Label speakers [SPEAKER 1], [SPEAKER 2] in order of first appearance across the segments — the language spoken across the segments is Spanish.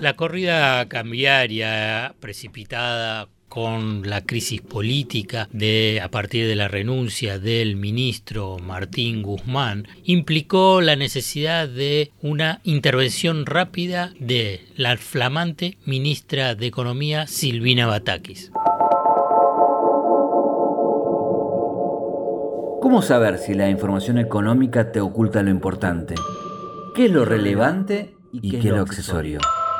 [SPEAKER 1] La corrida cambiaria precipitada con la crisis política de a partir de la renuncia del ministro Martín Guzmán implicó la necesidad de una intervención rápida de la flamante ministra de Economía Silvina Batakis.
[SPEAKER 2] ¿Cómo saber si la información económica te oculta lo importante? ¿Qué es lo relevante y qué es lo accesorio?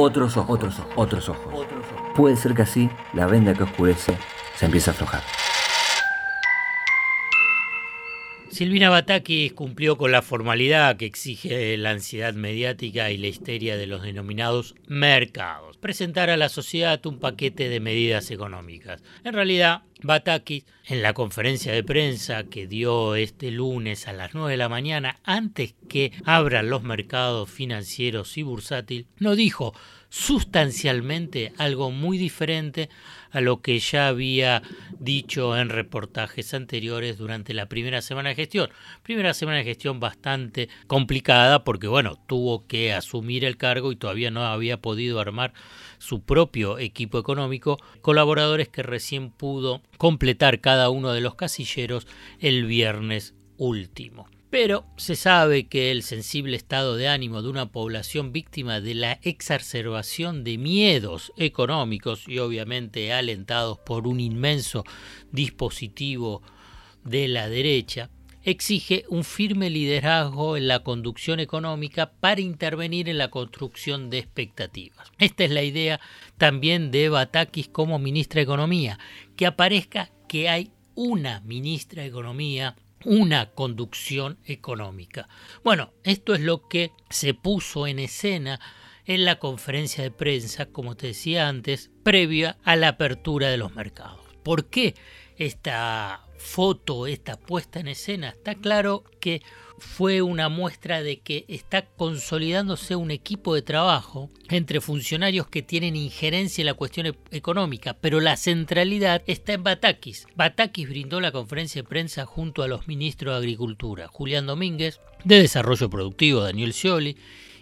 [SPEAKER 2] otros ojos, otros ojos, otros ojos. Puede ser que así la venda que oscurece se empiece a aflojar.
[SPEAKER 1] Silvina Batakis cumplió con la formalidad que exige la ansiedad mediática y la histeria de los denominados mercados. Presentar a la sociedad un paquete de medidas económicas. En realidad, Batakis, en la conferencia de prensa que dio este lunes a las 9 de la mañana, antes que abran los mercados financieros y bursátil, no dijo sustancialmente algo muy diferente a lo que ya había dicho en reportajes anteriores durante la primera semana de gestión. Primera semana de gestión bastante complicada porque, bueno, tuvo que asumir el cargo y todavía no había podido armar su propio equipo económico, colaboradores que recién pudo completar cada uno de los casilleros el viernes último. Pero se sabe que el sensible estado de ánimo de una población víctima de la exacerbación de miedos económicos y obviamente alentados por un inmenso dispositivo de la derecha, exige un firme liderazgo en la conducción económica para intervenir en la construcción de expectativas. Esta es la idea también de Batakis como ministra de Economía, que aparezca que hay una ministra de Economía una conducción económica. Bueno, esto es lo que se puso en escena en la conferencia de prensa, como te decía antes, previa a la apertura de los mercados. ¿Por qué esta foto, esta puesta en escena? Está claro que fue una muestra de que está consolidándose un equipo de trabajo entre funcionarios que tienen injerencia en la cuestión e-, económica, pero la centralidad está en Batakis. Batakis brindó la conferencia de prensa junto a los ministros de Agricultura, Julián Domínguez, de Desarrollo Productivo, Daniel Scioli,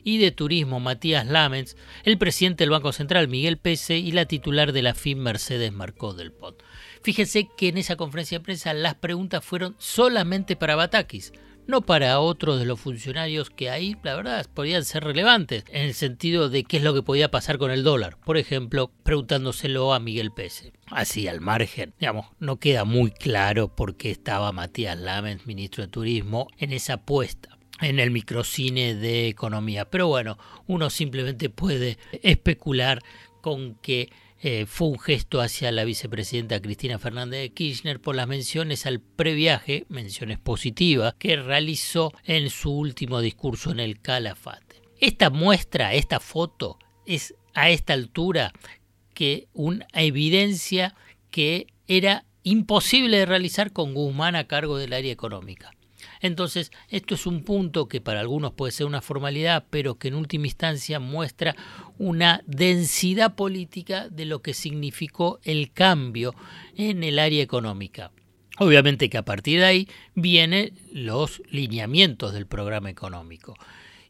[SPEAKER 1] y de Turismo, Matías Lamens, el presidente del Banco Central, Miguel Pese, y la titular de la FIM, Mercedes Marcó del POT. Fíjense que en esa conferencia de prensa las preguntas fueron solamente para Batakis no para otros de los funcionarios que ahí, la verdad, podían ser relevantes, en el sentido de qué es lo que podía pasar con el dólar. Por ejemplo, preguntándoselo a Miguel Pese. Así al margen, digamos, no queda muy claro por qué estaba Matías Lamens, ministro de Turismo, en esa apuesta en el microcine de economía. Pero bueno, uno simplemente puede especular con que eh, fue un gesto hacia la vicepresidenta Cristina Fernández de Kirchner por las menciones al previaje, menciones positivas, que realizó en su último discurso en el Calafate. Esta muestra, esta foto, es a esta altura que una evidencia que era imposible de realizar con Guzmán a cargo del área económica. Entonces, esto es un punto que para algunos puede ser una formalidad, pero que en última instancia muestra una densidad política de lo que significó el cambio en el área económica. Obviamente que a partir de ahí vienen los lineamientos del programa económico.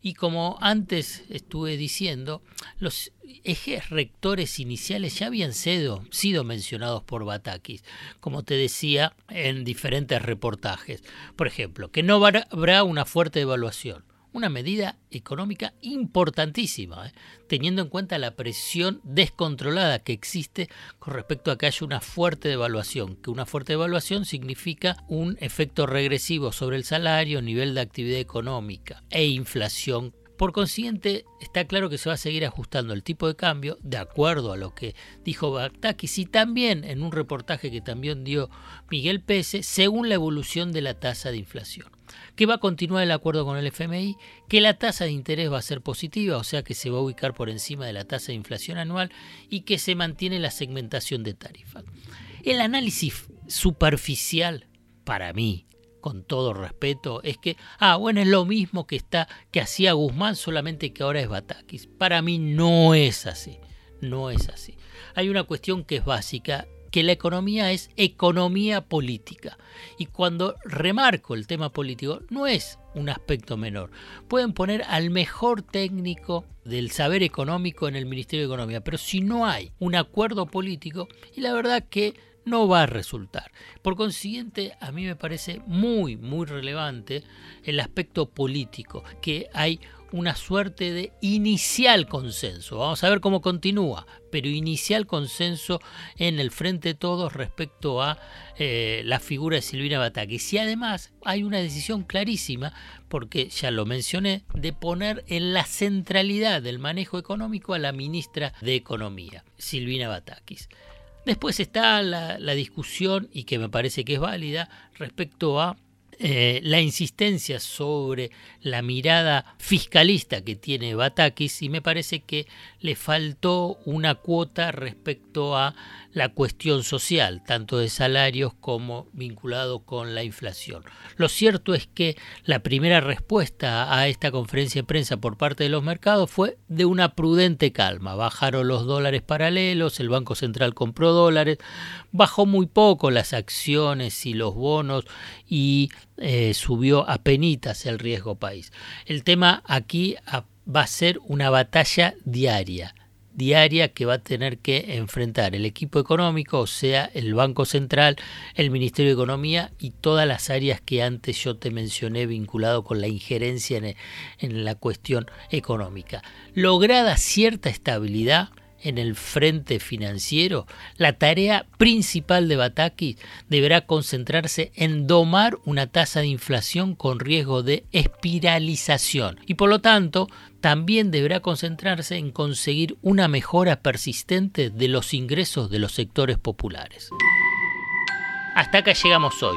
[SPEAKER 1] Y como antes estuve diciendo, los ejes rectores iniciales ya habían sido, sido mencionados por Batakis, como te decía en diferentes reportajes. Por ejemplo, que no habrá una fuerte evaluación, una medida económica importantísima, ¿eh? teniendo en cuenta la presión descontrolada que existe con respecto a que haya una fuerte devaluación, que una fuerte devaluación significa un efecto regresivo sobre el salario, nivel de actividad económica e inflación por consiguiente, está claro que se va a seguir ajustando el tipo de cambio de acuerdo a lo que dijo Baktakis y también en un reportaje que también dio Miguel Pese, según la evolución de la tasa de inflación. Que va a continuar el acuerdo con el FMI, que la tasa de interés va a ser positiva, o sea que se va a ubicar por encima de la tasa de inflación anual y que se mantiene la segmentación de tarifas. El análisis superficial, para mí, con todo respeto, es que, ah, bueno, es lo mismo que está, que hacía Guzmán, solamente que ahora es Batakis. Para mí no es así, no es así. Hay una cuestión que es básica que la economía es economía política. Y cuando remarco el tema político, no es un aspecto menor. Pueden poner al mejor técnico del saber económico en el Ministerio de Economía, pero si no hay un acuerdo político, y la verdad que no va a resultar. Por consiguiente, a mí me parece muy, muy relevante el aspecto político, que hay una suerte de inicial consenso. Vamos a ver cómo continúa, pero inicial consenso en el frente de todos respecto a eh, la figura de Silvina Batakis. Y además hay una decisión clarísima, porque ya lo mencioné, de poner en la centralidad del manejo económico a la ministra de Economía, Silvina Batakis. Después está la discusión, y que me parece que es válida, respecto a eh, la insistencia sobre la mirada fiscalista que tiene Batakis y me parece que le faltó una cuota respecto a la cuestión social, tanto de salarios como vinculado con la inflación. Lo cierto es que la primera respuesta a esta conferencia de prensa por parte de los mercados fue de una prudente calma. Bajaron los dólares paralelos, el Banco Central compró dólares, bajó muy poco las acciones y los bonos y eh, subió a penitas el riesgo país. El tema aquí va a ser una batalla diaria diaria que va a tener que enfrentar el equipo económico, o sea, el Banco Central, el Ministerio de Economía y todas las áreas que antes yo te mencioné vinculado con la injerencia en, en la cuestión económica. Lograda cierta estabilidad, en el frente financiero, la tarea principal de Bataki deberá concentrarse en domar una tasa de inflación con riesgo de espiralización y por lo tanto también deberá concentrarse en conseguir una mejora persistente de los ingresos de los sectores populares. Hasta acá llegamos hoy.